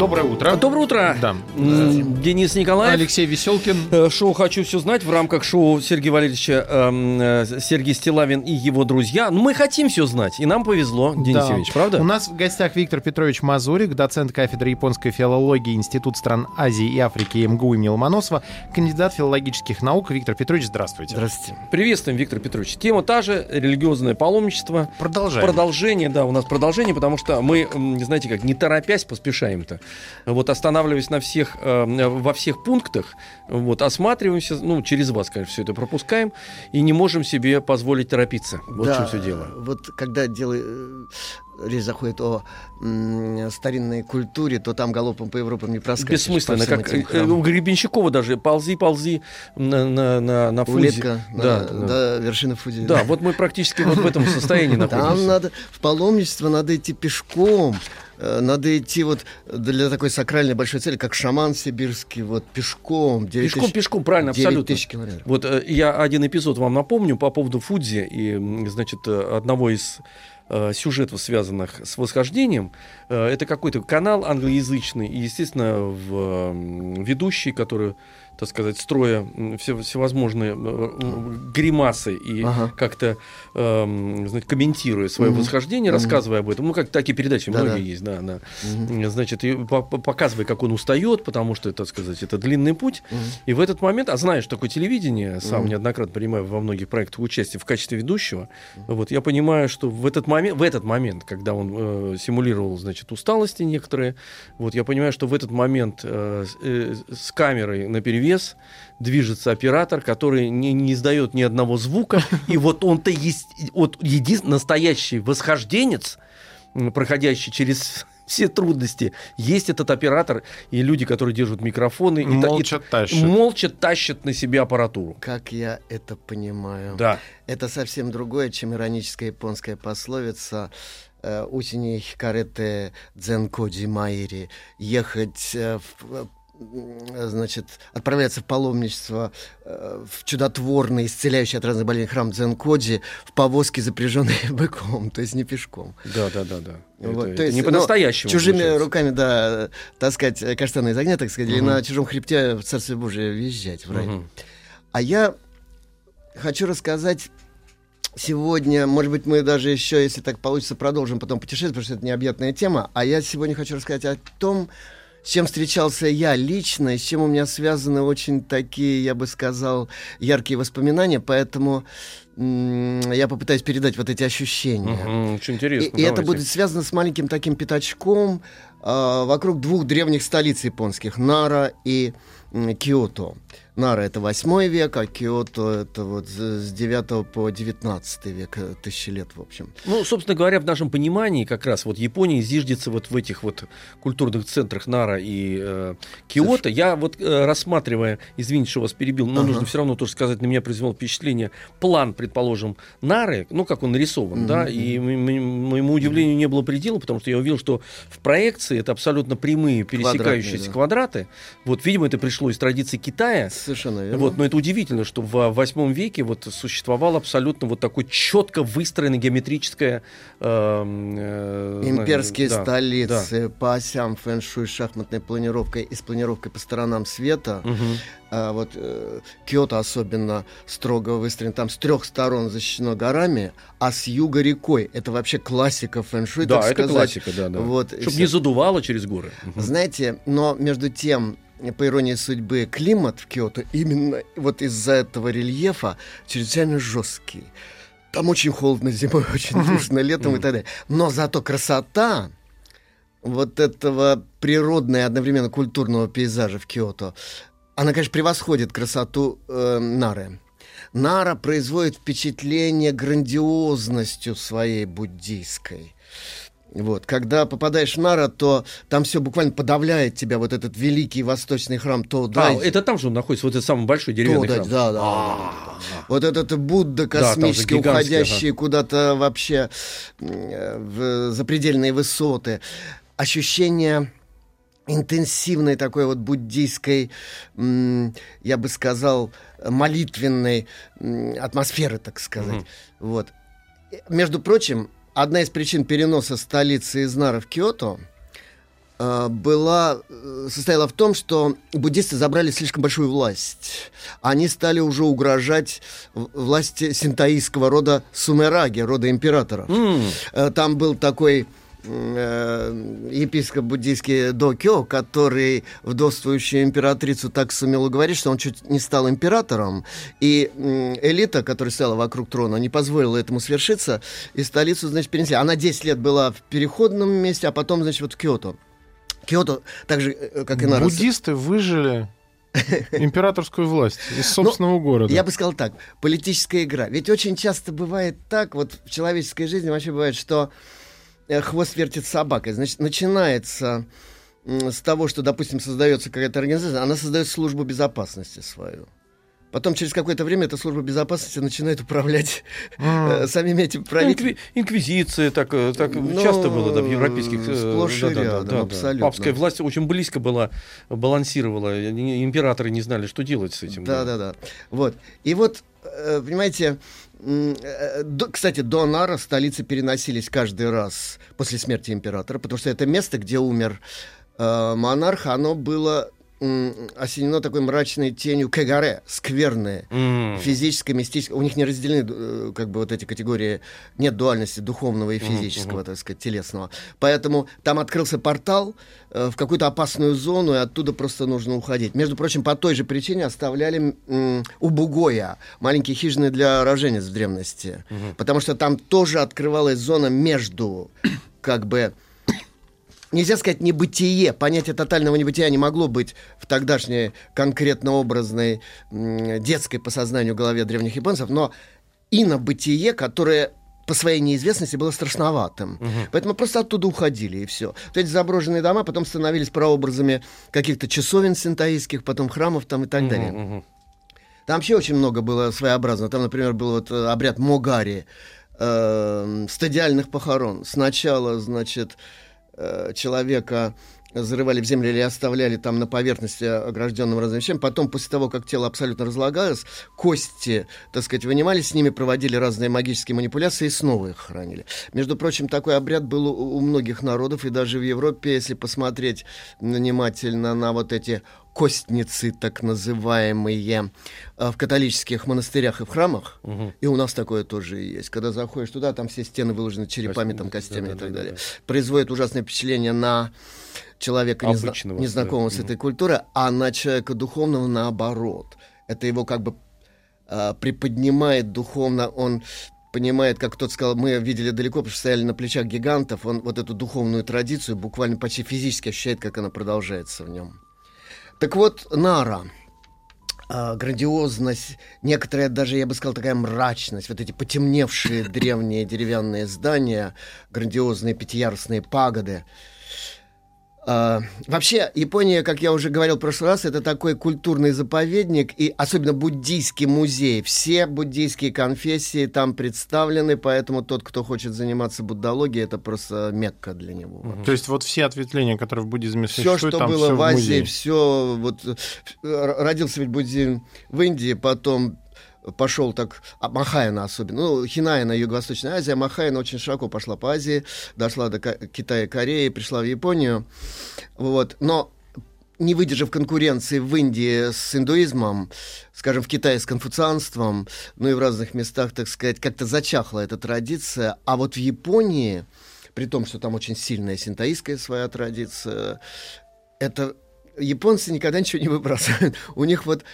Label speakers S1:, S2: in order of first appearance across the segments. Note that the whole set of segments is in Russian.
S1: Доброе утро.
S2: Доброе утро.
S1: Да.
S2: Денис Николаев.
S1: Алексей Веселкин.
S2: Э, Шоу «Хочу все знать» в рамках шоу Сергея Валерьевича эм, э, Сергей Стилавин и его друзья. Ну, мы хотим все знать, и нам повезло, Денис
S1: Да.
S2: Евгеньевич, правда?
S1: У нас в гостях Виктор Петрович Мазурик, доцент кафедры японской филологии Институт стран Азии и Африки МГУ имени Ломоносова, кандидат филологических наук. Виктор Петрович, здравствуйте.
S3: Здравствуйте.
S2: Приветствуем, Виктор Петрович. Тема та же, религиозное паломничество.
S1: Продолжаем.
S2: Продолжение, да, у нас продолжение, потому что мы, знаете как, не торопясь поспешаем-то. Вот останавливаясь на всех, э, во всех пунктах, вот, осматриваемся, ну, через вас, конечно, все это пропускаем, и не можем себе позволить торопиться. Вот в чем все дело.
S3: Вот когда дело, э, речь заходит о м, старинной культуре, то там галопом по Европам не проскачешь.
S2: Бессмысленно, как э, у Гребенщикова даже ползи, ползи на, на, на, на Фудзи.
S3: Улетка
S2: Да, да.
S3: до вершины Фудзи.
S2: Да, вот мы практически вот в этом состоянии
S3: Там
S2: находимся.
S3: надо, в паломничество надо идти пешком, э, надо идти вот для такой сакральной большой цели, как шаман сибирский, вот пешком. 9
S2: Пешком,
S3: тысяч-
S2: пешком, правильно,
S3: 9
S2: абсолютно.
S3: тысяч километров.
S2: Вот э, я один эпизод вам напомню по поводу Фудзи и, значит, одного из э, сюжетов, связанных с восхождением. Э, Это какой-то канал англоязычный, и, естественно, в, м, ведущий, который, так сказать, строя все, всевозможные э, гримасы и
S3: Ага.
S2: как-то, эм, знаете, комментируя свое
S3: Мгм.
S2: восхождение,
S3: Мгм.
S2: рассказывая об этом, ну, как такие передачи
S3: Да-да.
S2: многие есть, да, да.
S3: Мгм.
S2: Значит, и по- по- показывая, как он устает, потому что, так сказать, это длинный путь.
S3: Мгм.
S2: И в этот момент, а знаешь, такое телевидение, сам
S3: Мгм.
S2: неоднократно принимаю во многих проектах участие в качестве ведущего, вот я понимаю, что в этот момент, в этот момент, когда он э, симулировал, значит, усталости некоторые, вот я понимаю, что в этот момент э, с- э, с камерой на перевес движется оператор, который не, не издает ни одного звука, и вот он-то есть, вот един, настоящий восхожденец, проходящий через все трудности. Есть этот оператор и люди, которые держат микрофоны. и та- и
S1: Молча
S2: молча тащат на себе аппаратуру.
S3: Как я это понимаю.
S2: Да.
S3: Это совсем другое, чем ироническая японская пословица э, «Усини хикарете дзенкоджи майри» ехать э, в, значит, отправляться в паломничество э, в чудотворный, исцеляющий от разных болезней храм Дзенкоджи в повозке, запряженной быком, то есть не пешком.
S2: Да, да, да, да.
S3: Вот,
S2: Это-
S3: то есть,
S2: не
S3: ну,
S2: по-настоящему.
S3: Чужими
S2: получается.
S3: руками, да, таскать э, каштаны из огня, так сказать, или
S2: Мгм.
S3: на чужом хребте в Царствие Божие въезжать в рай.
S2: Мгм.
S3: А я хочу рассказать сегодня, может быть, мы даже еще, если так получится, продолжим потом путешествие, потому что это необъятная тема. А я сегодня хочу рассказать о том, с чем встречался я лично, и с чем у меня связаны очень такие, я бы сказал, яркие воспоминания, поэтому я попытаюсь передать вот эти ощущения.
S2: Мгм, Очень
S3: И,
S2: интересно.
S3: и это
S2: давайте.
S3: будет связано с маленьким таким пятачком а, вокруг двух древних столиц японских Нара и м, Киото. Нара это 8 век, а Киото это вот с с 9 по 19 век, э, тысячи лет, в общем.
S2: Ну, собственно говоря, в нашем понимании как раз вот Япония зиждется вот в этих вот культурных центрах Нара и э, Киото. Я вот э, рассматривая, извините, что вас перебил, но
S3: Ага.
S2: нужно все равно тоже сказать, на меня произвело впечатление план, предположим, Нары, ну, как он нарисован,
S3: Мгм,
S2: да, и моему удивлению не было предела, потому что я увидел, что в проекции это абсолютно прямые пересекающиеся
S3: да.
S2: квадраты. Вот, видимо, это пришло из традиции Китая,
S3: Совершенно верно.
S2: вот, но это удивительно, что в восьмом веке вот существовало абсолютно вот такое четко выстроенное геометрическое эм, э,
S3: Имперские
S2: да,
S3: столицы по осям фэн-шуй шахматной планировкой и с планировкой по сторонам света.
S2: да. Мгм.
S3: А вот э, Киото особенно строго выстроен. Там с трех сторон защищено горами, а с юга рекой. Это вообще классика фэн-шуй,
S2: Да,
S3: так
S2: это
S3: сказать.
S2: классика, да, да.
S3: Вот,
S2: Чтобы
S3: всё.
S2: не задувало через горы. Мгм.
S3: Знаете, но между тем, по иронии судьбы, климат в Киото именно вот из-за этого рельефа чрезвычайно жесткий. Там очень холодно зимой, очень душно летом и так далее. Но зато красота вот этого природного и одновременно культурного пейзажа в Киото, она, конечно, превосходит красоту э, Нары. Нара производит впечатление грандиозностью своей буддийской. Вот. Когда попадаешь в Нара, то там все буквально подавляет тебя, вот этот великий восточный храм Тоудай.
S2: А, это там же он находится, вот этот самый большой деревянный
S3: Тоудай,
S2: храм.
S3: да, да, да. Вот этот Будда космический,
S2: гигантский,
S3: уходящий куда-то вообще в запредельные высоты. Ощущение интенсивной такой вот буддийской, я бы сказал, молитвенной атмосферы, так сказать.
S2: Мгм.
S3: Вот. Между прочим, одна из причин переноса столицы из Нара в Киото э, была, э, состояла в том, что буддисты забрали слишком большую власть. Они стали уже угрожать власти синтаистского рода Сумераги, рода императоров. Э, Там был такой епископ буддийский Докё, который вдовствующую императрицу так сумел уговорить, что он чуть не стал императором. И элита, которая стояла вокруг трона, не позволила этому свершиться, и столицу, значит, перенесли. Она 10 лет была в переходном месте, а потом, значит, вот в Киото. Киото, так же, э, как и Нара,
S1: Буддисты выжили императорскую власть из собственного города.
S3: Ну, Я бы сказал так, политическая игра. Ведь очень часто бывает так, вот в человеческой жизни вообще бывает, что э, хвост вертит собакой. Значит, начинается с того, что, допустим, создается какая-то организация, она создает службу безопасности свою. Потом через какое-то время эта служба безопасности начинает управлять э, самими этими правителями.
S2: инкви- инквизиция так, э, так
S3: Ну,
S2: часто было да, в европейских... э,
S3: сплошь и
S2: да-да-да,
S3: рядом,
S2: да-да.
S3: абсолютно.
S2: Папская власть очень близко была, балансировала. Императоры не знали, что делать с этим.
S3: Да, да, да. Вот. И вот, э, понимаете, э, кстати, до Нара столицы переносились каждый раз после смерти императора, потому что это место, где умер э, монарх, оно было осенено такой мрачной тенью кегаре, скверное,
S2: М.
S3: физическое, мистическое. У них не разделены э, как бы вот эти категории, нет дуальности духовного и физического,
S2: мгм.
S3: так сказать, телесного. Поэтому там открылся портал э, в какую-то опасную зону, и оттуда просто нужно уходить. Между прочим, по той же причине оставляли м, у Бугоя маленькие хижины для роженец в древности. Потому что там тоже открывалась зона между, как бы, нельзя сказать небытие. Понятие тотального небытия не могло быть в тогдашней конкретно образной детской по сознанию голове древних японцев, но инобытие, которое по своей неизвестности было страшноватым. Поэтому просто оттуда уходили, и все. Вот эти заброшенные дома потом становились прообразами каких-то часовен синтаистских, потом храмов там и так далее.
S2: Мгм, мгм.
S3: Там вообще очень много было своеобразно. Там, например, был вот э, обряд Могари, э, стадиальных похорон. Сначала, значит, э, человека зарывали в землю или оставляли там на поверхности огражденным разными. Потом, после того, как тело абсолютно разлагалось, кости, так сказать, вынимались, с ними проводили разные магические манипуляции и снова их хранили. Между прочим, такой обряд был у многих народов, и даже в Европе, если посмотреть внимательно на вот эти костницы, так называемые, э, в католических монастырях и в храмах,
S2: Мгм.
S3: и у нас такое тоже есть. Когда заходишь туда, там все стены выложены черепами, там, костями и так
S2: Да-да-да-да-да.
S3: далее. Производит ужасное впечатление на человека, незна-
S2: Обычного,
S3: незнакомого
S2: да.
S3: с этой культурой, а на человека духовного наоборот. Это его как бы а, приподнимает духовно, он понимает, как кто-то сказал, мы видели далеко, потому что стояли на плечах гигантов, он вот эту духовную традицию буквально почти физически ощущает, как она продолжается в нем. Так вот, Нара, а, грандиозность, некоторая даже, я бы сказал, такая мрачность, вот эти потемневшие древние деревянные здания, грандиозные пятиярусные пагоды. А, вообще, Япония, как я уже говорил в прошлый раз, это такой культурный заповедник, и особенно буддийский музей. Все буддийские конфессии там представлены, поэтому тот, кто хочет заниматься буддологией, это просто мекка для него.
S1: То есть вот все ответвления, которые в буддизме
S3: Все,
S1: существуют,
S3: что
S1: там
S3: было
S1: всё
S3: в Азии,
S1: музее.
S3: все вот э, родился ведь буддизм в Индии, потом пошел так, а Махаяна особенно, ну, Хинаяна, Юго-Восточная Азия, Махаяна очень широко пошла по Азии, дошла до Китая Кореи, пришла в Японию, вот, но не выдержав конкуренции в Индии с индуизмом, скажем, в Китае с конфуцианством, ну и в разных местах, так сказать, как-то зачахла эта традиция, а вот в Японии, при том, что там очень сильная синтаистская своя традиция, это японцы никогда ничего не выбрасывают. У них вот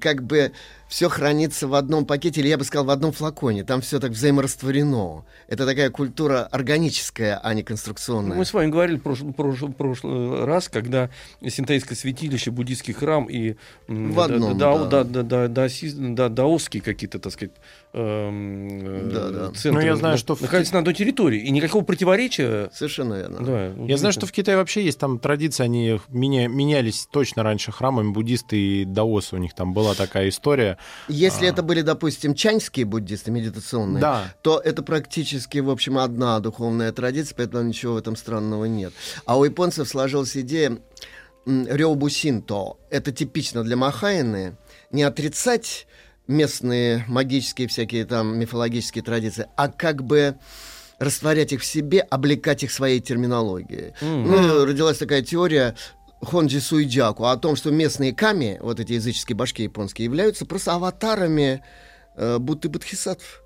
S3: как бы все хранится в одном пакете, или я бы сказал, в одном флаконе. Там все так взаиморастворено. Это такая культура органическая, а не конструкционная.
S2: Мы с вами говорили в прошлый, прошлый- прошлый раз, когда синтаистское святилище, буддийский храм и
S3: В
S2: да-
S3: одном,
S2: да-
S3: да.
S2: да- да- да- даоси- да- даосские какие-то, так сказать, эм, э,
S3: Да, да.
S2: центры
S1: Ну, я знаю,
S2: на-
S1: что в
S2: находятся на одной территории. И никакого противоречия.
S3: Совершенно верно.
S2: Да,
S1: Я знаю, что в Китае вообще есть там традиции, они меня- менялись точно раньше храмами, буддисты и даосы, у них там была такая история.
S3: Если это были, допустим, чаньские буддисты, медитационные,
S1: Да.
S3: то это практически, в общем, одна духовная традиция, поэтому ничего в этом странного нет. А у японцев сложилась идея рёбу синто. Это типично для Махайны. Не отрицать местные магические всякие там мифологические традиции, а как бы растворять их в себе, облекать их своей терминологией. Ну, и родилась такая теория Хонджи Суидзяку о том, что местные ками, вот эти языческие башки японские, являются просто аватарами э, будто бодхисаттв,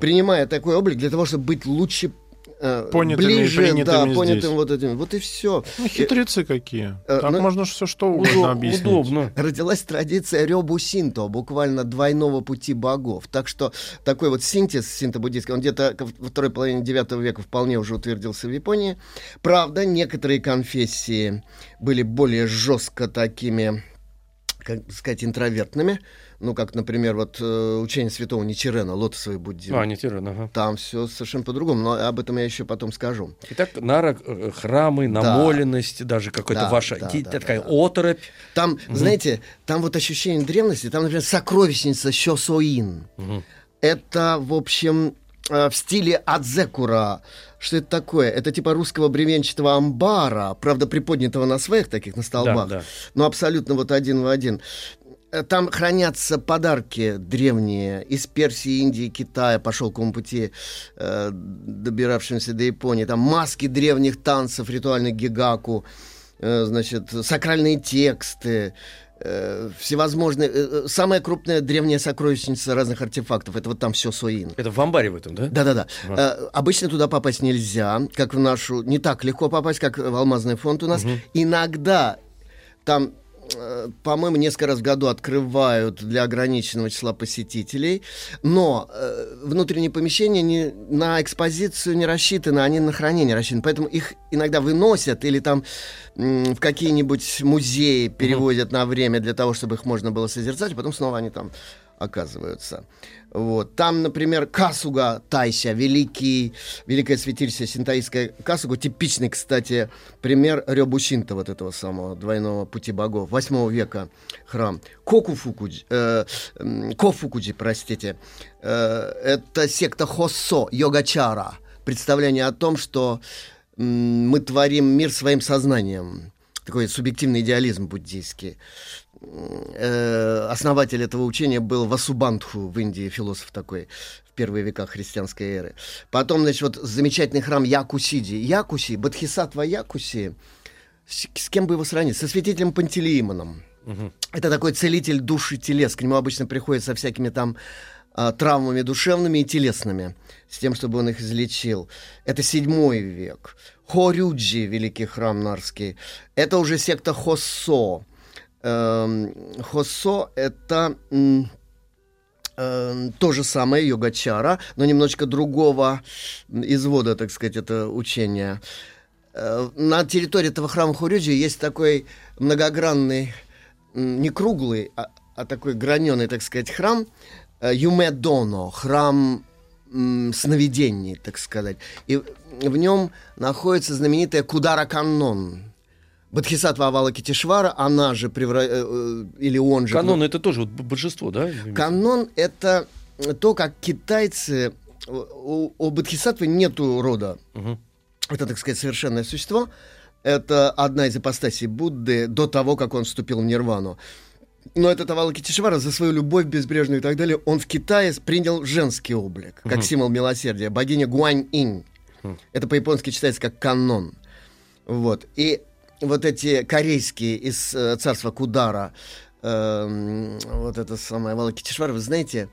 S3: принимая такой облик для того, чтобы быть лучше э,
S1: Понятыми и
S3: ближе, да,
S1: принятыми
S3: понятым
S1: здесь.
S3: вот этим. Вот и все.
S1: Ну, хитрецы какие.
S3: э,
S1: Так
S3: ну,
S1: можно все что угодно объяснить.
S2: удобно.
S3: Родилась традиция рёбу синто, буквально двойного пути богов. Так что такой вот синтез синто-буддийский, он где-то во второй половине девятого века вполне уже утвердился в Японии. Правда, некоторые конфессии были более жестко такими, как сказать, интровертными. Ну, как, например, вот э, учение святого Ничирена, лотосовый буддизм.
S2: А, тиран, ага.
S3: Там все совершенно по-другому, но об этом я еще потом скажу.
S2: Итак, нара, э, храмы, намоленность, даже какая-то
S3: Да,
S2: ваша
S3: да, да,
S2: такая
S3: да.
S2: оторопь.
S3: Там, знаете, там вот ощущение древности, там, например, сокровищница Щосоин. Это, в общем, э, в стиле Адзекура. Что это такое? Это типа русского бревенчатого амбара, правда, приподнятого на своих таких, на столбах.
S2: да.
S3: Но абсолютно вот один в один. Э, Там хранятся подарки древние из Персии, Индии, Китая по шелковому пути, э, добиравшимся до Японии. Там маски древних танцев, ритуальных гигаку, э, значит, сакральные тексты, э, всевозможные... э, э, самая крупная древняя сокровищница разных артефактов. Это вот там все Суин.
S2: Это в амбаре в этом, да?
S3: Да-да-да. Э, обычно туда попасть нельзя, как в нашу... Не так легко попасть, как в Алмазный фонд у нас. Иногда там, по-моему, несколько раз в году открывают для ограниченного числа посетителей, но э, внутренние помещения не, на экспозицию не рассчитаны, они на хранение рассчитаны, поэтому их иногда выносят или там м, в какие-нибудь музеи переводят на время для того, чтобы их можно было созерцать, а потом снова они там оказываются. Вот. Там, например, Касуга Тайся, великий, великое святилище синтаистское Касуга, типичный, кстати, пример Рёбушинта, вот этого самого двойного пути богов, 8 века храм. Кокуфукуджи, э, Кофукуджи, простите, э, это секта Хоссо, йогачара, представление о том, что м, мы творим мир своим сознанием. Такой субъективный идеализм буддийский. Э, основатель этого учения был Васубандху в Индии, философ такой в первые века христианской эры. Потом, значит, вот замечательный храм Якусиди. Якуси, Бодхисаттва Якуси, с, с кем бы его сравнить? Со святителем Пантелеимоном. Это такой целитель душ и телес. К нему обычно приходят со всякими там а, травмами душевными и телесными, с тем, чтобы он их излечил. Это седьмой век. Хорюджи, великий храм Нарский, это уже секта Хоссо. Эм, Хоссо — это эм, то же самое йогачара, но немножечко другого извода, так сказать, это учение. Э, На территории этого храма Хорюджи есть такой многогранный, не круглый, а, а такой граненый, так сказать, храм э, Юмедоно, храм сновидений, так сказать. И в нем находится знаменитая Кудара Каннон. Бодхисаттва Авалокитешвара, она же, превра... э, э, или он же...
S2: Канон это тоже вот божество, да?
S3: Канон — это то, как китайцы... У, у Бодхисаттвы нету рода.
S2: Мгм.
S3: Это, так сказать, совершенное существо. Это одна из ипостасей Будды до того, как он вступил в нирвану. Но этот Авалокитешвара за свою любовь безбрежную и так далее, он в Китае принял женский облик, как символ милосердия. Богиня Гуань-инь. Это по-японски читается как канон. Вот. И вот эти корейские из э, царства Кудара, эм, вот это самое Авалокитешвара, вы знаете,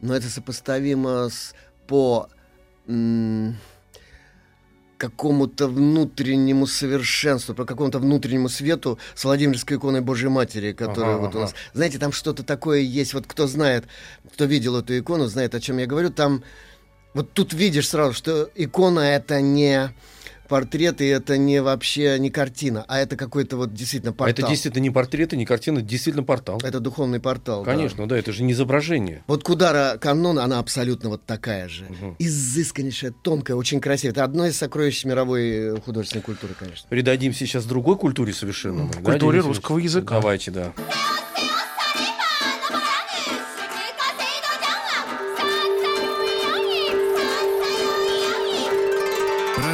S3: но это сопоставимо с по... какому-то внутреннему совершенству, по какому-то внутреннему свету с Владимирской иконой Божьей Матери, которая
S2: Ага,
S3: вот у
S2: ага.
S3: нас... Знаете, там что-то такое есть, вот кто знает, кто видел эту икону, знает, о чем я говорю, там вот тут видишь сразу, что икона это не портрет, и это не вообще не картина, а это какой-то вот действительно
S2: А
S3: портал.
S2: это действительно не портреты, не картины, это действительно портал.
S3: Это духовный портал. да.
S2: Конечно, да. это же не изображение.
S3: Вот Кудара Канон, она абсолютно вот такая же.
S2: Мгм.
S3: Изысканнейшая, тонкая, очень красивая. Это одно из сокровищ мировой э, художественной культуры, конечно.
S2: Передадим сейчас другой культуре совершенно. да,
S1: Культуре
S2: Денис
S1: русского языка.
S2: Давайте, да.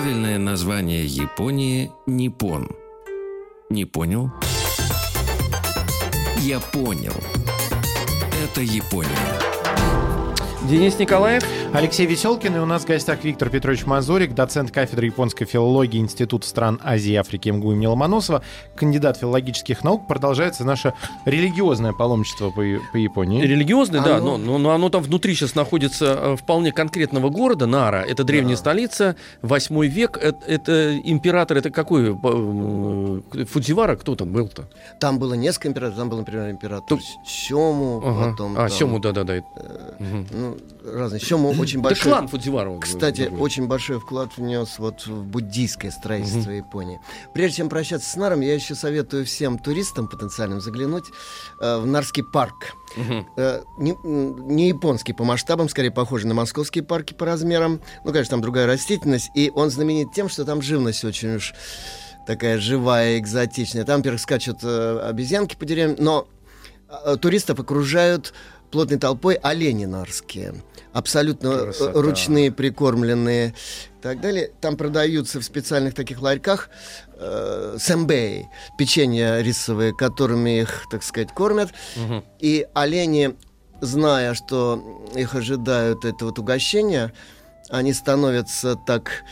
S4: Правильное название Японии – Ниппон. Не понял? Я понял. Это Япония.
S2: Денис Николаев.
S1: Алексей Веселкин, и у нас в гостях Виктор Петрович Мазурик, доцент кафедры японской филологии Института стран Азии и Африки МГУ имени Ломоносова, кандидат филологических наук. Продолжается наше религиозное паломничество по, по Японии.
S2: Религиозный, да,
S3: Оно-
S2: но, но, но оно там внутри сейчас находится э, вполне конкретного города, Нара. Это древняя
S3: Да.
S2: столица, восьмой век. Это, это император, это какой? э, Фудзивара? Кто там был-то?
S3: Там было несколько императоров. Там был, например, император
S2: Тут-
S3: Сему,
S2: Ага.
S3: потом...
S2: А,
S3: там,
S2: Сему, да-да-да.
S3: э,
S2: Мгм.
S3: Ну, разные. Сему очень большой...
S2: клан Фудзивара.
S3: Кстати,
S2: Такой.
S3: очень большой вклад внес вот в буддийское строительство Японии. Прежде чем прощаться с Наром, я еще советую всем туристам потенциальным заглянуть э, в Нарский парк.
S2: Мгм.
S3: Э, не, не японский по масштабам, скорее похожий на московские парки по размерам. Ну, конечно, там другая растительность. И он знаменит тем, что там живность очень уж такая живая, экзотичная. Там, во-первых, скачут э, обезьянки по деревьям, но э, туристов окружают плотной толпой олени нарские. Абсолютно э,
S2: Красота.
S3: ручные, прикормленные и так далее. Там продаются в специальных таких ларьках э, сэмбэй, печенья рисовые, которыми их, так сказать, кормят.
S2: Мгм.
S3: И олени, зная, что их ожидают это вот угощение, они становятся так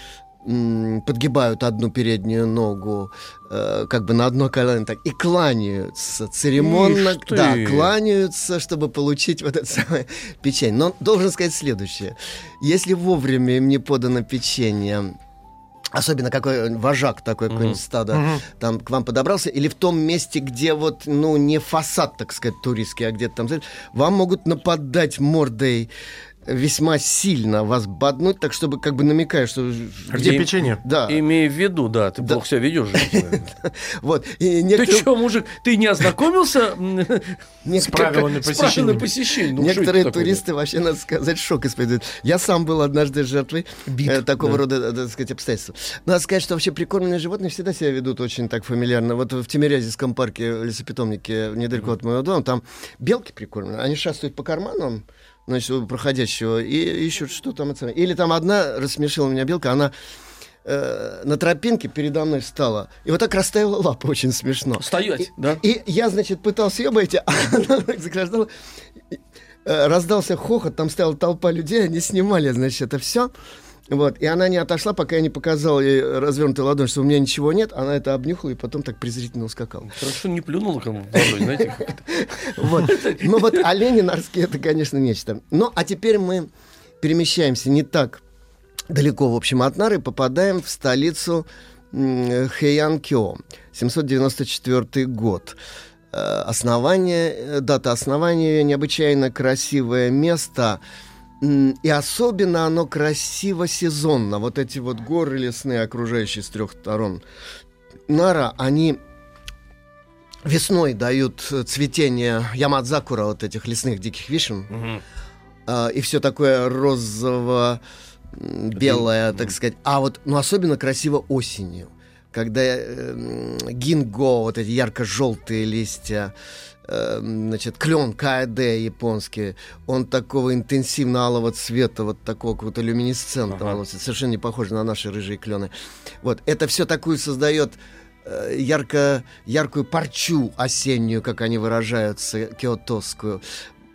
S3: подгибают одну переднюю ногу э, как бы на одно колено так и кланяются церемонно,
S2: Ишь ты.
S3: да, кланяются, чтобы получить вот это самое печенье. Но должен сказать следующее: если вовремя им не подано печенье, особенно какой вожак такой
S2: Мгм.
S3: какое-нибудь стадо
S1: Мгм.
S3: там к вам подобрался, или в том месте, где вот, ну, не фасад, так сказать, туристский, а где-то там, вам могут нападать мордой весьма сильно вас боднуть, так чтобы как бы намекая, что...
S1: Где
S2: И-
S1: печенье?
S3: Да,
S2: Имея в виду, да, ты
S3: Да.
S2: плохо себя ведешь.
S3: вот.
S2: Ты что, мужик, ты не ознакомился
S1: С правилами посещения.
S2: Ну,
S3: Некоторые туристы вообще, надо сказать, шок испытывают. Я сам был однажды жертвой э, такого
S2: да.
S3: рода, э, так сказать, обстоятельств. Надо сказать, что вообще прикормленные животные всегда себя ведут очень так фамильярно. Вот в Тимирязевском парке, лесопитомнике, недалеко от моего дома, там белки прикормлены. Они шастают по карманам, значит, проходящего, и ищут, что там. это. Или там одна рассмешила меня белка, она э, на тропинке передо мной встала. И вот так расставила лапы, очень смешно.
S2: Стоять, да?
S3: И я, значит, пытался ее обойти, а она так заграждала. И, э, Раздался хохот, там стояла толпа людей, они снимали, значит, это все. Вот, и она не отошла, пока я не показал ей развернутую ладонь, что у меня ничего нет. Она это обнюхала и потом так презрительно ускакала.
S2: Хорошо не плюнула кому в ладонь, знаете.
S3: Вот. Ну вот олени нарские, это, конечно, нечто. Ну, а теперь мы перемещаемся не так далеко, в общем, от Нары, попадаем в столицу м, Хэйанкё, 794 год. Э, Основание, э, дата основания необычайно красивое место, и особенно оно красиво сезонно. Вот эти вот горы лесные, окружающие с трех сторон Нара, они весной дают э, цветение ямадзакура, вот этих лесных диких вишен. А, и все такое розово белое, так сказать. А вот, ну, особенно красиво осенью, когда э, гинго, вот эти ярко-желтые листья, значит, клен КАД японский, он такого интенсивно-алого цвета, вот такого какого-то люминесцентного,
S2: Ага.
S3: совершенно не похоже на наши рыжие клены. Вот, это все такую создает э, ярко, яркую парчу осеннюю, как они выражаются, киотосскую.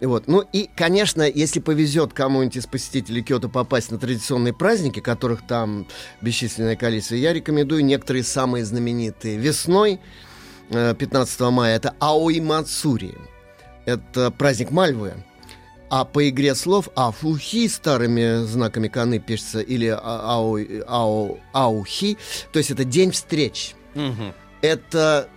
S3: Вот. Ну и, конечно, если повезет кому-нибудь из посетителей Киото попасть на традиционные праздники, которых там бесчисленное количество, я рекомендую некоторые самые знаменитые. Весной, 15 мая, это Аои Мацури. Это праздник Мальвы. А по игре слов афухи старыми знаками каны пишется или ау, ау, аухи, то есть это день встреч.
S2: Мгм.
S3: Это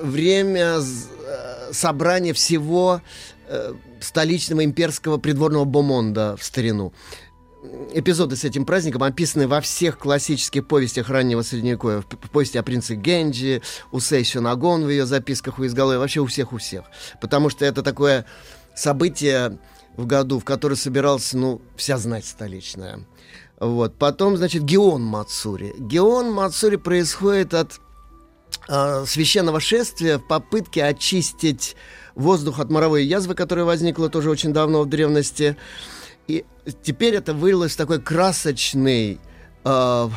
S3: время э, собрания всего э, столичного имперского придворного бомонда в старину. Эпизоды с этим праздником описаны во всех классических повестях раннего Средневековья. В повести о принце Генджи, у Сэй Сюнагон в ее записках у изголовья, вообще у всех, у всех. Потому что это такое событие в году, в которое собирался, ну, вся знать столичная. Вот. Потом, значит, Геон Мацури. Геон Мацури происходит от э, священного шествия в попытке очистить воздух от моровой язвы, которая возникла тоже очень давно в древности. И теперь это вылилось в такой красочный э,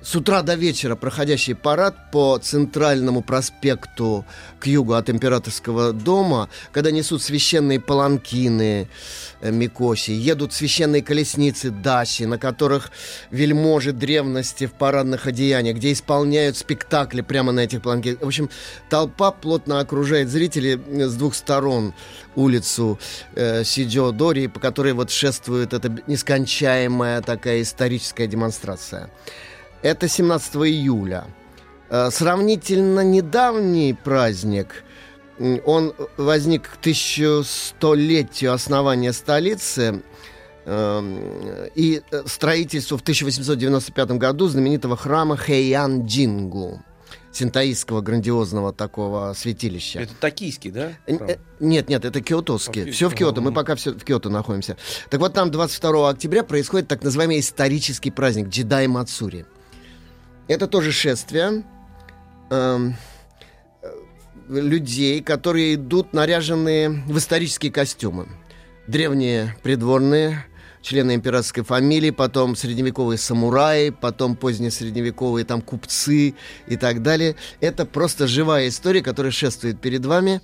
S3: с утра до вечера проходящий парад по центральному проспекту к югу от императорского дома, когда несут священные паланкины э, Микоси, едут священные колесницы Даси, на которых вельможи древности в парадных одеяниях, где исполняют спектакли прямо на этих паланкинах. В общем, толпа плотно окружает зрителей э, с двух сторон улицу э, Дори, по которой вот шествует эта нескончаемая такая историческая демонстрация. Это 17 июля. Э, Сравнительно недавний праздник. Он возник к 1100-летию основания столицы эм, и э, строительству в 1895 году знаменитого храма Хэйян Джингу, синтаистского грандиозного такого святилища.
S2: Это токийский, да? Храм?
S3: э, Нет, нет, это киотовский. Все в Киото. Мы пока все в Киото находимся. Так вот, там 22 октября происходит так называемый исторический праздник Джедай Мацури. Это тоже шествие эм, людей, которые идут наряженные в исторические костюмы. Древние придворные, члены императорской фамилии, потом средневековые самураи, потом поздние средневековые там купцы и так далее. Это просто живая история, которая шествует перед вами.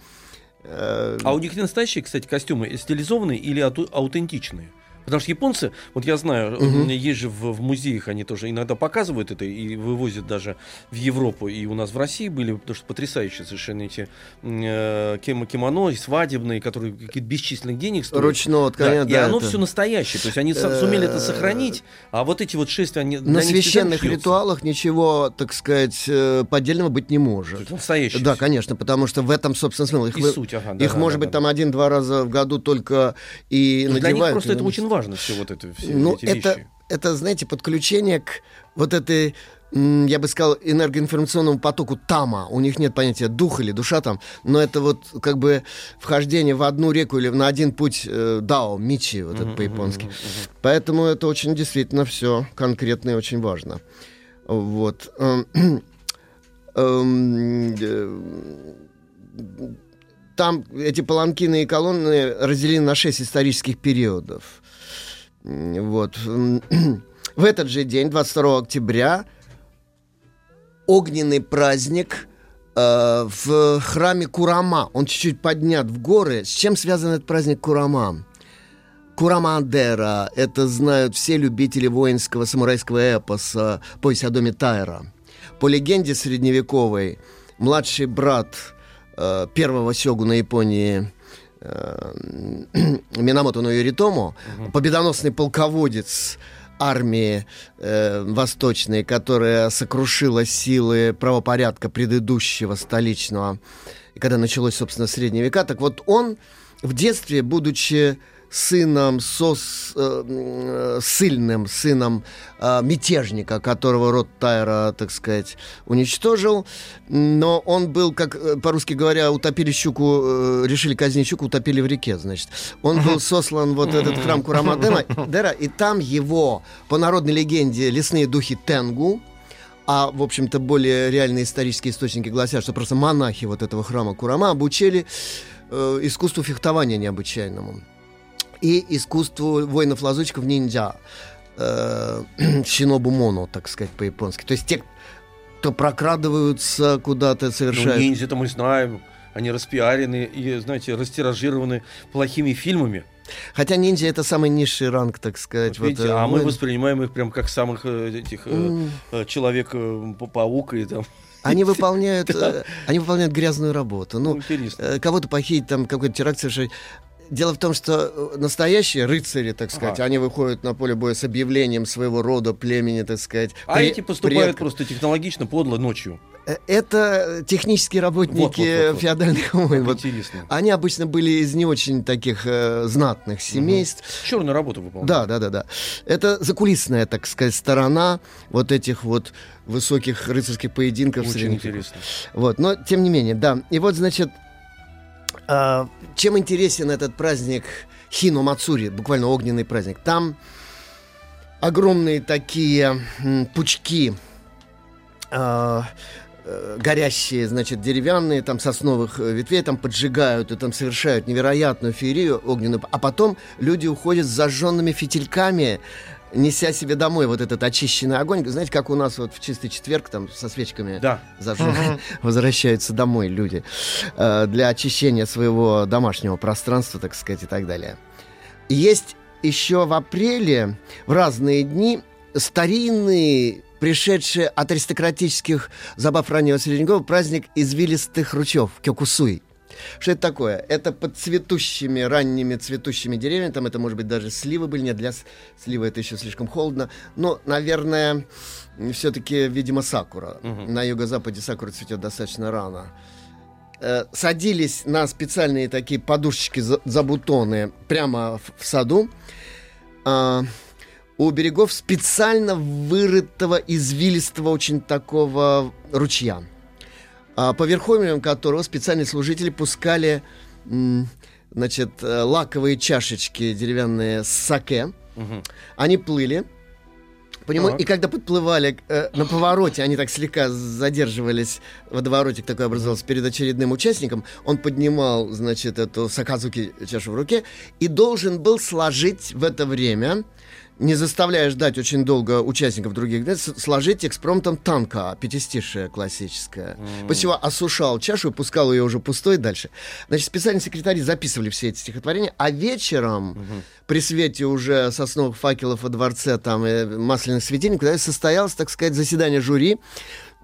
S2: А у них настоящие, кстати, костюмы стилизованные или аутентичные? Потому что японцы, вот я знаю,
S3: Мгм.
S2: есть же в, в музеях, они тоже иногда показывают это и вывозят даже в Европу. И у нас в России были, потому что потрясающие совершенно эти э, кимо- кимоно и свадебные, которые какие-то бесчисленных денег стоят.
S3: Ручного
S2: Да,
S3: тканя,
S2: и
S3: да,
S2: оно
S3: это-
S2: все настоящее. То есть они сумели это сохранить, а вот эти вот шествия, они
S3: На священных ритуалах ничего, так сказать, э, поддельного быть не может.
S2: настоящее.
S3: Да, конечно, потому что в этом, собственно, смысл. Их,
S2: И суть, ага, да,
S3: их
S2: да,
S3: может
S2: да,
S3: быть,
S2: да.
S3: там один-два раза в году только и
S2: Ну, Для них
S3: надевают.
S2: просто это
S3: и-
S2: очень важно, все вот это, все
S3: Ну,
S2: эти
S3: это,
S2: вещи.
S3: это, знаете, подключение к вот этой, я бы сказал, энергоинформационному потоку тама. У них нет понятия дух или душа там, но это вот как бы вхождение в одну реку или на один путь э, дао, мичи, вот это по-японски. Поэтому это очень действительно все конкретно и очень важно. Вот. Эм, эм, Там эти паланкины и колонны разделены на шесть исторических периодов. Вот. В этот же день, 22 октября, огненный праздник э, в храме Курама. Он чуть-чуть поднят в горы. С чем связан этот праздник Курама? Курамандера — это знают все любители воинского самурайского эпоса «Пояс о доме Тайра». По легенде средневековой, младший брат э, первого сёгуна Японии Минамото но Юритому, победоносный полководец армии э, восточной, которая сокрушила силы правопорядка предыдущего столичного, и когда началось, собственно, средние века, так вот он в детстве, будучи сыном сос, э, м, сильным сыном э, мятежника, которого род Тайра, так сказать, уничтожил. Но он был, как э, по-русски говоря, утопили щуку, э, решили казнить щуку, утопили в реке, значит. Он был сослан вот этот храм Курамадема, Дера, и там его, по народной легенде, лесные духи Тенгу, а, в общем-то, более реальные исторические источники гласят, что просто монахи вот этого храма Курама обучили э, искусству фехтования необычайному и искусству воинов-лазутчиков ниндзя. Э, Шинобу моно, так сказать, по-японски. То есть те, кто прокрадываются куда-то,
S2: Ну,
S3: совершают...
S2: ниндзя-то мы знаем, они распиарены и, знаете, растиражированы плохими фильмами.
S3: Хотя ниндзя это самый низший ранг, так сказать.
S2: Вот видите,
S3: э,
S2: а мы
S3: воин.
S2: воспринимаем их прям как самых э, этих
S3: М,
S2: э, человек-паук и там.
S3: Они выполняют, они выполняют грязную работу.
S2: Ну,
S3: Ну, кого-то похитить, там какой-то теракт совершить. Дело в том, что э, настоящие рыцари, так сказать,
S2: Ага.
S3: они выходят на поле боя с объявлением своего рода, племени, так сказать.
S2: А
S3: пре-
S2: эти поступают
S3: предков.
S2: просто технологично, подло ночью.
S3: Э, Это технические работники
S2: Вот, вот, вот,
S3: феодальных войн. Вот
S2: Интересно.
S3: Они обычно были из не очень таких э, знатных семейств.
S2: Черную работу выполняют.
S3: Да, да, да, да. Это закулисная, так сказать, сторона вот этих вот высоких рыцарских поединков.
S2: Очень интересно.
S3: Вот, но тем не менее, да. И вот, значит, чем интересен этот праздник Хино Мацури, буквально огненный праздник? Там огромные такие пучки а, э, горящие, значит, деревянные, там, сосновых э, ветвей, там поджигают и там совершают невероятную феерию огненную, а потом люди уходят с зажженными фитильками, неся себе домой вот этот очищенный огонь. Знаете, как у нас вот в чистый четверг там со свечками
S2: Да.
S3: зажженные возвращаются домой люди э, для очищения своего домашнего пространства, так сказать, и так далее. Есть еще в апреле в разные дни старинный пришедший от аристократических забав раннего средневековья праздник извилистых ручьев, кёкусуй. Что это такое? Это под цветущими, ранними цветущими деревьями, там это, может быть, даже сливы были, нет, для сливы это еще слишком холодно, но, наверное, все-таки, видимо, сакура.
S2: Мгм.
S3: На юго-западе сакура цветет достаточно рано. Э, Садились на специальные такие подушечки за, за бутоны прямо в, в саду. А, у берегов специально вырытого извилистого очень такого ручья, по верховьям которого специальные служители пускали значит, э, лаковые чашечки деревянные с саке.
S2: Мгм.
S3: Они плыли по нему,
S2: Так.
S3: и когда подплывали э, на повороте, они так слегка задерживались, водоворотик такой образовался перед очередным участником, он поднимал, значит, эту саказуки чашу в руке и должен был сложить в это время, не заставляя ждать очень долго участников других, да, сложить экспромтом танка, пятистишее классическое. После чего осушал чашу и пускал ее уже пустой дальше. Значит, специальные секретари записывали все эти стихотворения, а вечером при свете уже сосновых факелов во дворце, там, и масляных светильников, когда состоялось, так сказать, заседание жюри,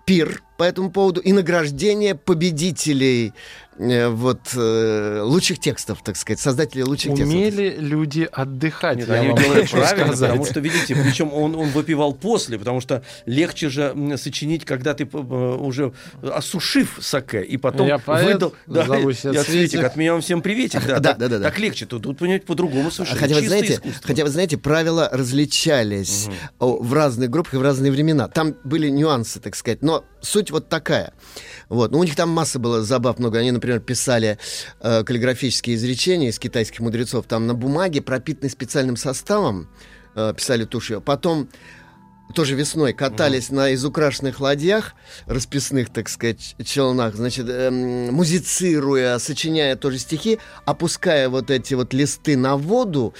S3: пир по этому поводу и награждение победителей э, вот э, лучших текстов, так сказать, создателей лучших текстов.
S1: Умели люди отдыхать,
S2: Нет,
S1: я
S2: они
S1: вам
S2: делают правильно,
S1: сказать.
S2: потому что, видите, причем он, он выпивал после, потому что легче же сочинить, когда ты уже осушив саке, и потом
S1: Я поэт,
S2: выдал... Да,
S1: зову
S2: я Цветик. от меня вам всем приветик. Да,
S3: Да, да, да, да.
S2: так легче, тут, тут понимаете, по-другому совершенно.
S3: Хотя вы, знаете,
S2: искусство.
S3: хотя вы знаете, правила различались о, в разных группах и в разные времена. Там были нюансы, так сказать. Но суть вот такая. Вот. Ну, у них там масса было забав много. Они, например, писали э, каллиграфические изречения из китайских мудрецов. Там на бумаге, пропитанной специальным составом, э, писали тушью. Потом тоже весной катались на изукрашенных ладьях, расписных, так сказать, челнах, значит, эм, музицируя, сочиняя тоже стихи, опуская вот эти вот листы на воду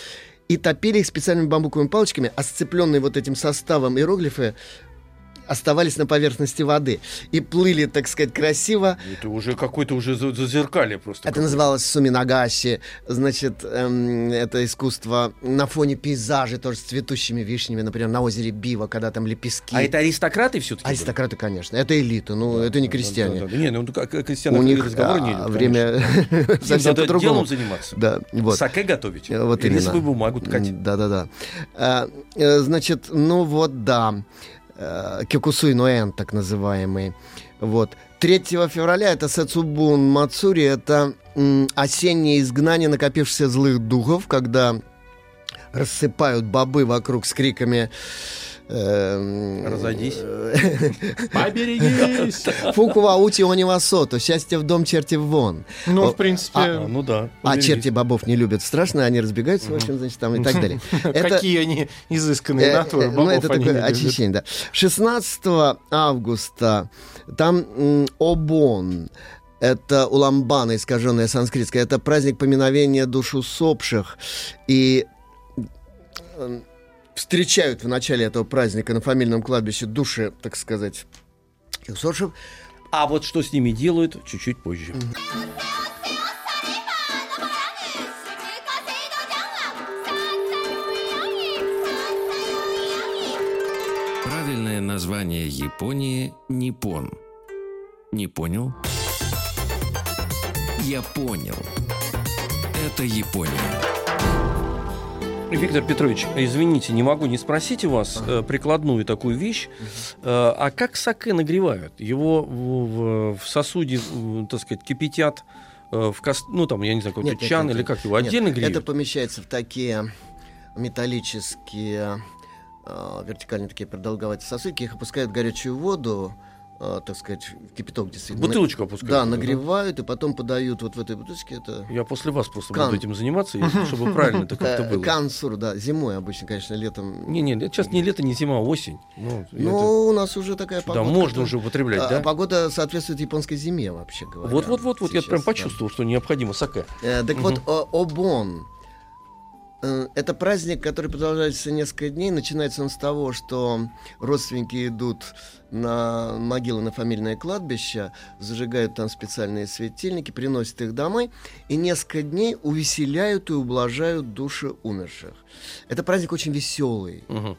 S3: и топили их специальными бамбуковыми палочками, а сцепленные вот этим составом иероглифы оставались на поверхности воды и плыли, так сказать, красиво.
S2: Это уже какое-то уже за- зазеркалье просто.
S3: Это называлось суминагаши, значит, эм, это искусство на фоне пейзажей, тоже с цветущими вишнями, например, на озере Бива, когда там лепестки.
S2: А это аристократы все-таки?
S3: Аристократы, конечно. Это элита, ну, это не крестьяне.
S2: Не, ну как как крестьяне
S3: У них
S2: разговор не
S3: а,
S2: идут,
S3: время совсем по-другому.
S2: делом заниматься.
S3: Да, вот.
S2: Саке готовить.
S3: Э, Вот
S2: Или
S3: именно.
S2: свою бумагу ткать.
S3: Да-да-да. Э, Значит, ну вот да. Э, Кёкусуй ноэн, так называемый. Вот. 3 февраля это Сэцубун Мацури, это осеннее изгнание накопившихся злых духов, когда рассыпают бобы вокруг с криками
S2: Разойдись.
S1: Поберегись!
S3: Фукува ути онивасото, счастье в дом, черти вон.
S1: Ну, в принципе,
S2: А, ну да.
S3: А черти бобов не любят страшно, они разбегаются, в общем, значит, там и так далее.
S1: Какие они изысканные
S3: Э,
S1: натуры.
S3: э, Ну,
S1: богов
S3: это такое очищение, да. 16 августа там Обон. Это уламбана, искаженная санскритская. Это праздник поминовения душ усопших. И э, встречают в начале этого праздника на фамильном кладбище души, так сказать, усопших.
S2: А вот что с ними делают, чуть-чуть позже.
S4: Правильное название Японии – Ниппон. Не понял? Я понял. Это Япония.
S2: Виктор Петрович, извините, не могу не спросить у вас э, прикладную такую вещь. Э, а как саке нагревают? Его в, сосуде, так сказать, кипятят э, в кос... ну там, я не знаю, какой-то
S3: Нет,
S2: чан
S3: нет,
S2: или как его
S3: Нет,
S2: отдельно греют?
S3: Это помещается в такие металлические, э, вертикальные такие продолговатые сосудики. Их опускают в горячую воду, э, так сказать, кипяток действительно.
S2: Бутылочку опускают.
S3: Да, нагревают и потом подают вот в этой бутылочке. Это
S2: Я после вас просто
S3: Кан.
S2: буду этим заниматься, если- чтобы правильно это как-то
S3: э,
S2: было.
S3: кансур, да, зимой обычно, конечно, летом.
S2: Не-не, это сейчас не лето, не зима, а осень. Ну,
S3: Ну, у нас уже такая
S2: это- да,
S3: погода.
S2: можно уже употреблять,
S3: А,
S2: да?
S3: Погода соответствует японской зиме, вообще говоря.
S2: Вот-вот-вот, я
S3: Сейчас,
S2: прям
S3: да.
S2: почувствовал, что необходимо саке.
S3: Э, так вот, о- Обон. Э, Это праздник, который продолжается несколько дней. Начинается он с того, что родственники идут на могилы на фамильное кладбище, зажигают там специальные светильники, приносят их домой и несколько дней увеселяют и ублажают души умерших. Это праздник очень веселый
S2: Мгм.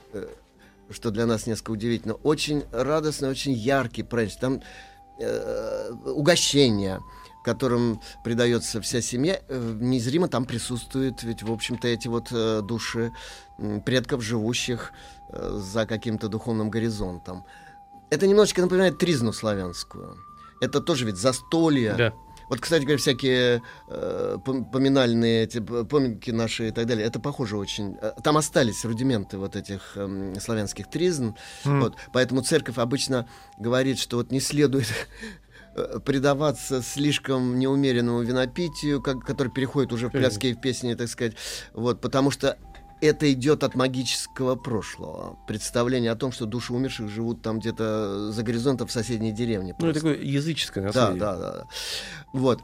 S3: что для нас несколько удивительно, очень радостный, очень яркий праздник. Там э, угощение, которым придается вся семья, э, незримо там присутствуют ведь, в общем-то, эти вот э, души предков, живущих э, за каким-то духовным горизонтом. Это немножечко напоминает тризну славянскую. Это тоже ведь застолье.
S2: Да.
S3: Вот, кстати говоря, всякие э, пом- поминальные эти поминки наши и так далее, это похоже очень. Э, Там остались рудименты вот этих эм, славянских тризн.
S1: М.
S3: Вот, поэтому церковь обычно говорит, что вот не следует э, предаваться слишком неумеренному винопитию, как, который переходит уже в пляски и в песни, так сказать. Вот, потому что это идет от магического прошлого. Представление о том, что души умерших живут там где-то за горизонтом в соседней деревне.
S2: Ну, это
S3: просто.
S2: такое языческое
S3: Да,
S2: наследие.
S3: да, да. да. Вот.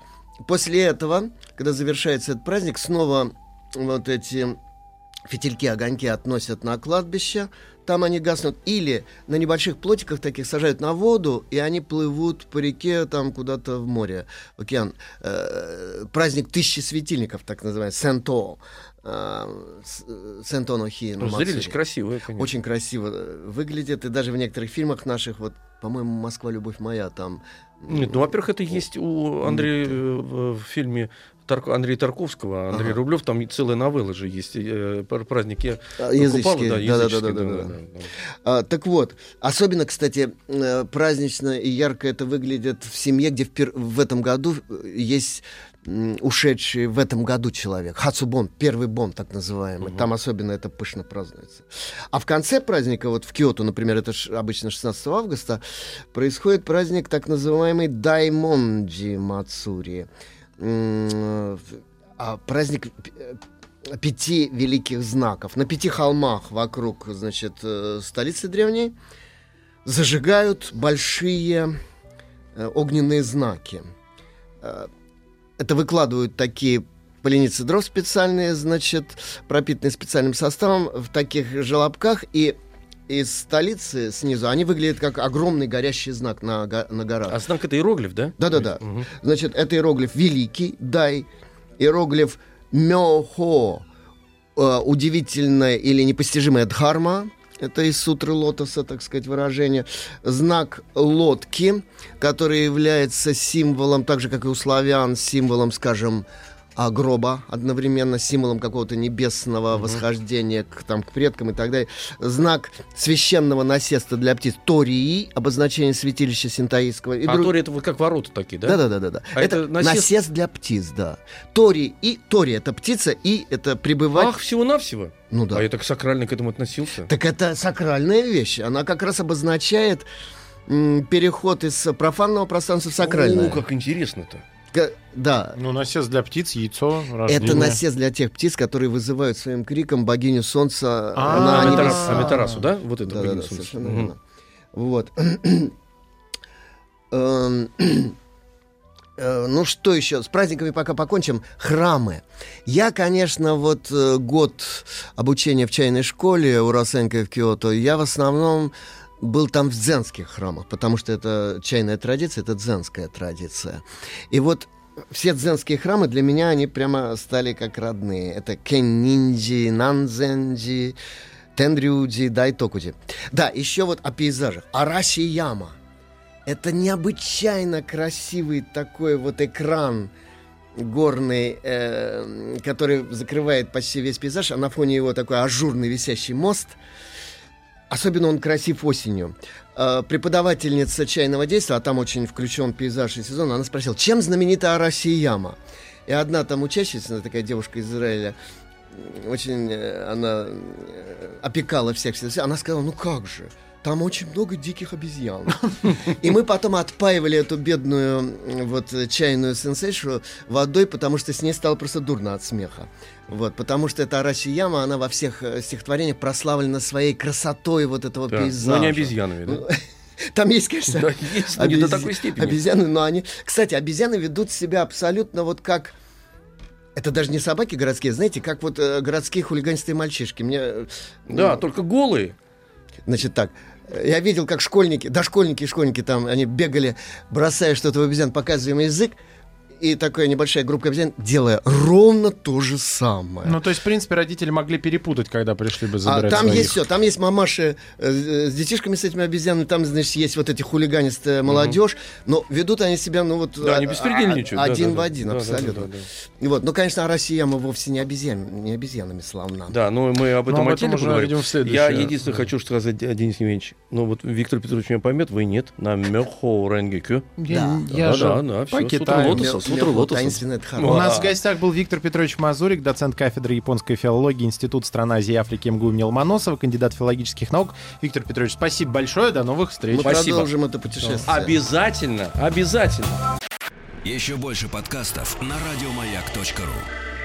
S3: После этого, когда завершается этот праздник, снова вот эти фитильки, огоньки относят на кладбище, там они гаснут. Или на небольших плотиках таких сажают на воду, и они плывут по реке там куда-то в море, в океан. Э, праздник тысячи светильников, так называемый, Сенто. э, с- э, Хи но
S2: Ну, Зрелище красивое, конечно.
S3: Очень красиво э, выглядит, и даже в некоторых фильмах наших, вот, по-моему, «Москва, любовь моя», там...
S2: Нет, ну, во-первых, это есть у Андрея э, в в фильме Тарк- Андрея Тарковского, Андрей
S3: Ага.
S2: Рублев, там целая новелла же есть, э, праздники
S3: А, Языческие,
S2: да,
S3: да, да, да, да, да, да. А, так вот, особенно, кстати, э, празднично и ярко это выглядит в семье, где впер- в этом году э, есть ушедший в этом году человек. Хацубон, первый бон, так называемый. Там особенно это пышно празднуется. А в конце праздника, вот в Киото, например, это обычно 16 августа, происходит праздник так называемый Даймонджи Мацури. А праздник э, пяти великих знаков. На пяти холмах вокруг, значит, э, столицы древней зажигают большие э, огненные знаки. Это выкладывают такие поленицы дров специальные, значит, пропитанные специальным составом в таких желобках, и из столицы снизу они выглядят как огромный горящий знак на, на горах.
S2: А знак это иероглиф, да?
S3: Да-да-да.
S2: Мгм.
S3: Значит, это иероглиф великий, дай, иероглиф мёхо, э, удивительная или непостижимая дхарма, это из сутры лотоса, так сказать, выражение. Знак лодки, который является символом, так же, как и у славян, символом, скажем, а, гроба, одновременно символом какого-то небесного восхождения к, там, к предкам и так далее. Знак священного насеста для птиц Тории, обозначение святилища синтаистского. И
S2: А
S3: друг-
S2: Тори это вот как ворота такие, да?
S3: да, да, да, да, да.
S2: А
S3: это
S2: это насест-
S3: насест... для птиц, да. Тори и Тори это птица и это пребывать.
S2: Ах, всего-навсего?
S3: ну да.
S2: А я так сакрально к этому относился.
S3: Так это сакральная вещь. Она как раз обозначает м, переход из профанного пространства в сакральное.
S2: О, как интересно-то.
S3: Да.
S1: Ну, насест для птиц, яйцо, рождение.
S3: Это насест для тех птиц, которые вызывают своим криком богиню солнца
S1: А,
S3: на
S1: Амитара-
S3: небеса.
S2: Амитарасу, да? Вот это
S3: Да,
S2: богиня
S3: да,
S2: солнца.
S3: совершенно верно. Вот. Эм, э, Ну что еще? С праздниками пока покончим. Храмы. Я, конечно, вот э, год обучения в чайной школе у Росенко в Киото, я в основном был там в дзенских храмах, потому что это чайная традиция, это дзенская традиция. И вот все дзенские храмы для меня, они прямо стали как родные. Это Кеннинджи, Нанзенджи, Тенрюджи, Дайтокуджи. Да, еще вот о пейзажах. Араши Яма. Это необычайно красивый такой вот экран горный, э, который закрывает почти весь пейзаж, а на фоне его такой ажурный висящий мост. Особенно он красив осенью. Э, преподавательница чайного действия, а там очень включен пейзаж и сезон, она спросила, чем знаменита Арасияма? И одна там учащица, такая девушка из Израиля, очень э, она э, опекала всех, всех, она сказала, ну как же, там очень много диких обезьян. И мы потом отпаивали эту бедную вот чайную сенсейшу водой, потому что с ней стало просто дурно от смеха. Вот, потому что эта Арасияма, она во всех э, стихотворениях прославлена своей красотой вот этого
S2: Да,
S3: пейзажа.
S2: Но не обезьянами, да?
S3: Ну, Там есть, конечно,
S2: Да, есть, но не до такой степени.
S3: Обезьяны, но они... Кстати, обезьяны ведут себя абсолютно вот как... Это даже не собаки городские, знаете, как вот э, городские хулиганистые мальчишки. Мне... э,
S2: Да,
S3: ну,
S2: только голые.
S3: Значит так, я видел, как школьники, дошкольники и школьники там, они бегали, бросая что-то в обезьян, показывая им язык, и такая небольшая группа обезьян, делая ровно то же самое.
S1: Ну, то есть, в принципе, родители могли перепутать, когда пришли бы
S3: А
S1: забирать
S3: там
S1: своих.
S3: есть все, там есть мамаши э, э, с детишками, с этими обезьянами, там, значит, есть вот эти хулиганистая молодежь, но ведут они себя, ну вот...
S2: Да, они
S3: а-
S2: беспредельничают.
S3: а-
S2: да,
S3: Один
S2: да,
S3: в
S2: да.
S3: один,
S2: Да, да,
S3: абсолютно.
S2: да, да, да.
S3: И вот, ну, конечно, а Россия мы вовсе не, обезьян, не обезьянами славна.
S2: Да, но мы об этом
S1: об этом уже,
S2: поговорим.
S1: видимо, в следующий
S2: Я единственное хочу сказать, Денис Евгеньевич, ну вот Виктор Петрович меня поймет, вы нет, на Мехо Ренгекю.
S3: Да.
S1: я
S2: Да,
S1: же
S2: да, да, всё,
S1: по
S2: лотоса.
S3: таинственно, это
S2: Ну,
S1: У нас
S2: а-
S1: в гостях был Виктор Петрович Мазурик, доцент кафедры японской филологии Институт стран Азии и Африки МГУ имени Ломоносова, кандидат филологических наук. Виктор Петрович, спасибо большое, до новых встреч.
S3: Мы
S2: Спасибо.
S3: продолжим это путешествие.
S2: Обязательно, обязательно.
S4: Еще больше подкастов на радиомаяк.ру.